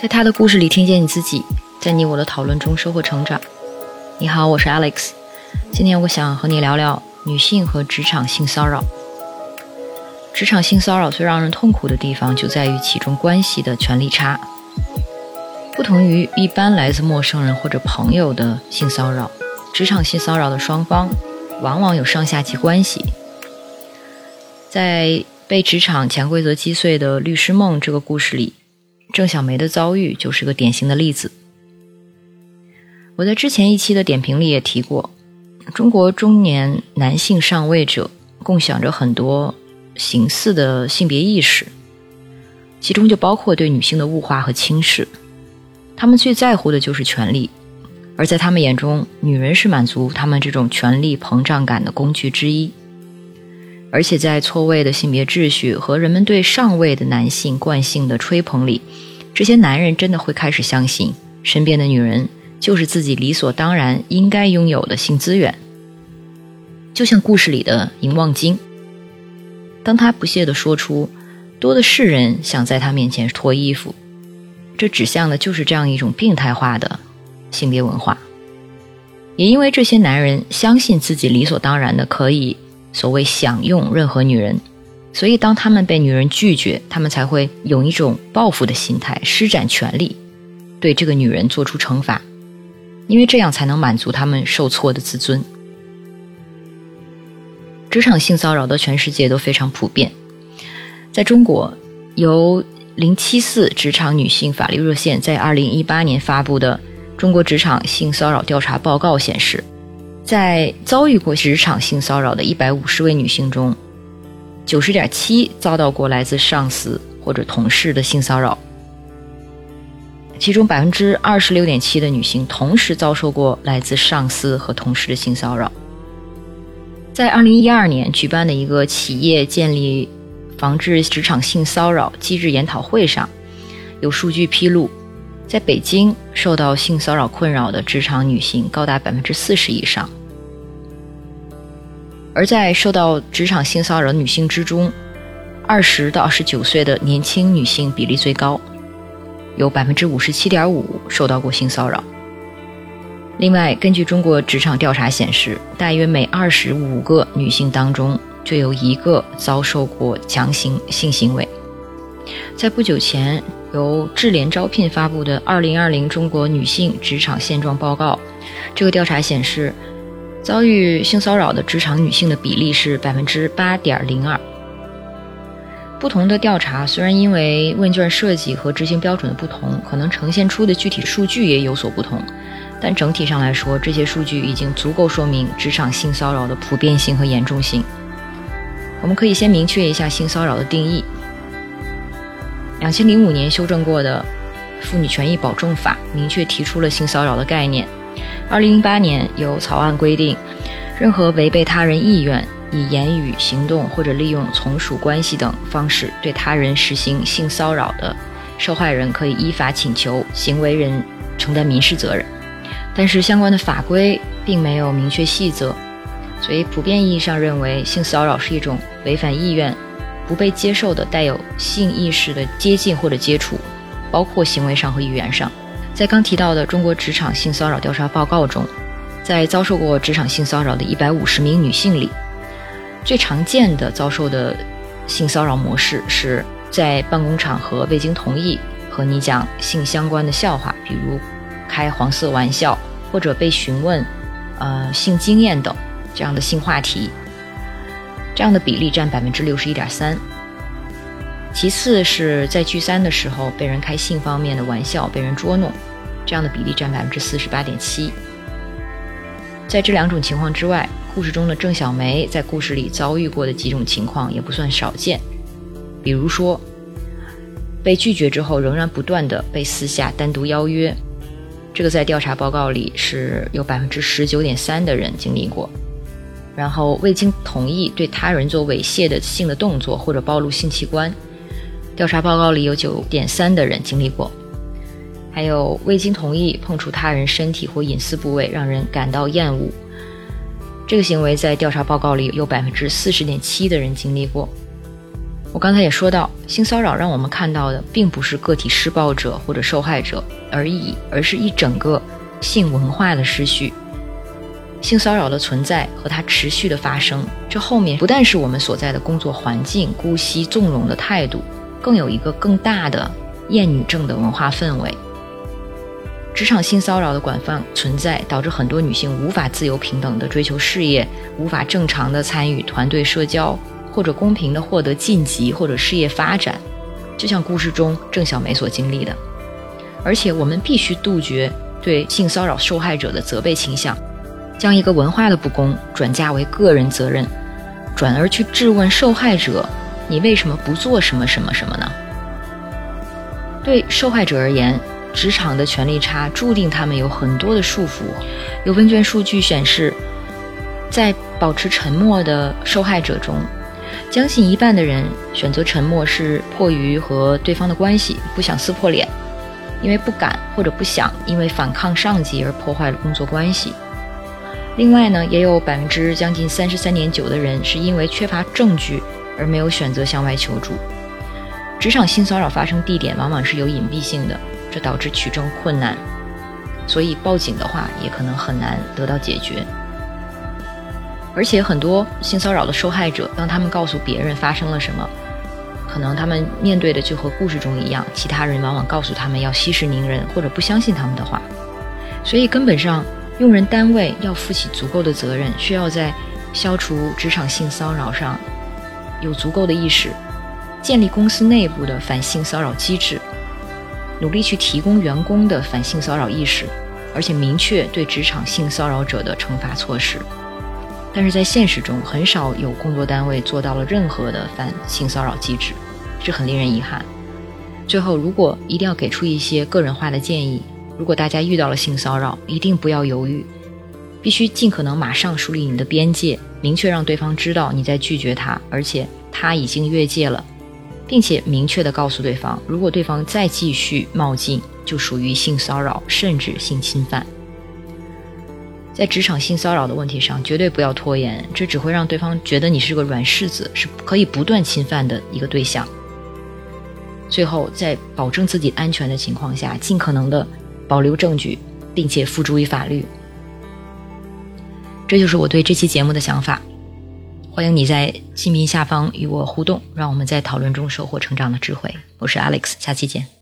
在他的故事里听见你自己，在你我的讨论中收获成长。你好，我是 Alex，今天我想和你聊聊女性和职场性骚扰。职场性骚扰最让人痛苦的地方就在于其中关系的权力差。不同于一般来自陌生人或者朋友的性骚扰，职场性骚扰的双方往往有上下级关系。在被职场潜规则击碎的律师梦这个故事里，郑小梅的遭遇就是个典型的例子。我在之前一期的点评里也提过，中国中年男性上位者共享着很多形似的性别意识，其中就包括对女性的物化和轻视。他们最在乎的就是权力，而在他们眼中，女人是满足他们这种权力膨胀感的工具之一。而且在错位的性别秩序和人们对上位的男性惯性的吹捧里，这些男人真的会开始相信身边的女人就是自己理所当然应该拥有的性资源。就像故事里的银望京，当他不屑地说出“多的是人想在他面前脱衣服”，这指向的就是这样一种病态化的性别文化。也因为这些男人相信自己理所当然的可以。所谓享用任何女人，所以当他们被女人拒绝，他们才会有一种报复的心态，施展权力对这个女人做出惩罚，因为这样才能满足他们受挫的自尊。职场性骚扰的全世界都非常普遍，在中国，由零七四职场女性法律热线在二零一八年发布的《中国职场性骚扰调查报告》显示。在遭遇过职场性骚扰的一百五十位女性中，九十点七遭到过来自上司或者同事的性骚扰，其中百分之二十六点七的女性同时遭受过来自上司和同事的性骚扰。在二零一二年举办的一个企业建立防治职场性骚扰机制研讨会上，有数据披露。在北京受到性骚扰困扰的职场女性高达百分之四十以上，而在受到职场性骚扰女性之中，二十到二十九岁的年轻女性比例最高，有百分之五十七点五受到过性骚扰。另外，根据中国职场调查显示，大约每二十五个女性当中就有一个遭受过强行性行为。在不久前。由智联招聘发布的《二零二零中国女性职场现状报告》，这个调查显示，遭遇性骚扰的职场女性的比例是百分之八点零二。不同的调查虽然因为问卷设计和执行标准的不同，可能呈现出的具体数据也有所不同，但整体上来说，这些数据已经足够说明职场性骚扰的普遍性和严重性。我们可以先明确一下性骚扰的定义。两千零五年修正过的《妇女权益保证法》明确提出了性骚扰的概念。二零零八年有草案规定，任何违背他人意愿，以言语、行动或者利用从属关系等方式对他人实行性骚扰的受害人，可以依法请求行为人承担民事责任。但是相关的法规并没有明确细则，所以普遍意义上认为性骚扰是一种违反意愿。不被接受的带有性意识的接近或者接触，包括行为上和语言上。在刚提到的中国职场性骚扰调查报告中，在遭受过职场性骚扰的一百五十名女性里，最常见的遭受的性骚扰模式是在办公场合未经同意和你讲性相关的笑话，比如开黄色玩笑，或者被询问呃性经验等这样的性话题。这样的比例占百分之六十一点三。其次是在聚餐的时候被人开性方面的玩笑，被人捉弄，这样的比例占百分之四十八点七。在这两种情况之外，故事中的郑小梅在故事里遭遇过的几种情况也不算少见，比如说被拒绝之后仍然不断的被私下单独邀约，这个在调查报告里是有百分之十九点三的人经历过。然后未经同意对他人做猥亵的性的动作或者暴露性器官，调查报告里有九点三的人经历过。还有未经同意碰触他人身体或隐私部位，让人感到厌恶，这个行为在调查报告里有百分之四十点七的人经历过。我刚才也说到，性骚扰让我们看到的并不是个体施暴者或者受害者而已，而是一整个性文化的失序。性骚扰的存在和它持续的发生，这后面不但是我们所在的工作环境、姑息纵容的态度，更有一个更大的厌女症的文化氛围。职场性骚扰的广泛存在，导致很多女性无法自由平等的追求事业，无法正常的参与团队社交，或者公平的获得晋级或者事业发展，就像故事中郑小梅所经历的。而且，我们必须杜绝对性骚扰受害者的责备倾向。将一个文化的不公转嫁为个人责任，转而去质问受害者：“你为什么不做什么什么什么呢？”对受害者而言，职场的权力差注定他们有很多的束缚。有问卷数据显示，在保持沉默的受害者中，将近一半的人选择沉默是迫于和对方的关系，不想撕破脸，因为不敢或者不想因为反抗上级而破坏了工作关系。另外呢，也有百分之将近三十三点九的人是因为缺乏证据而没有选择向外求助。职场性骚扰发生地点往往是有隐蔽性的，这导致取证困难，所以报警的话也可能很难得到解决。而且很多性骚扰的受害者，当他们告诉别人发生了什么，可能他们面对的就和故事中一样，其他人往往告诉他们要息事宁人或者不相信他们的话，所以根本上。用人单位要负起足够的责任，需要在消除职场性骚扰上有足够的意识，建立公司内部的反性骚扰机制，努力去提供员工的反性骚扰意识，而且明确对职场性骚扰者的惩罚措施。但是在现实中，很少有工作单位做到了任何的反性骚扰机制，这很令人遗憾。最后，如果一定要给出一些个人化的建议。如果大家遇到了性骚扰，一定不要犹豫，必须尽可能马上树立你的边界，明确让对方知道你在拒绝他，而且他已经越界了，并且明确的告诉对方，如果对方再继续冒进，就属于性骚扰甚至性侵犯。在职场性骚扰的问题上，绝对不要拖延，这只会让对方觉得你是个软柿子，是可以不断侵犯的一个对象。最后，在保证自己安全的情况下，尽可能的。保留证据，并且付诸于法律。这就是我对这期节目的想法。欢迎你在音频下方与我互动，让我们在讨论中收获成长的智慧。我是 Alex，下期见。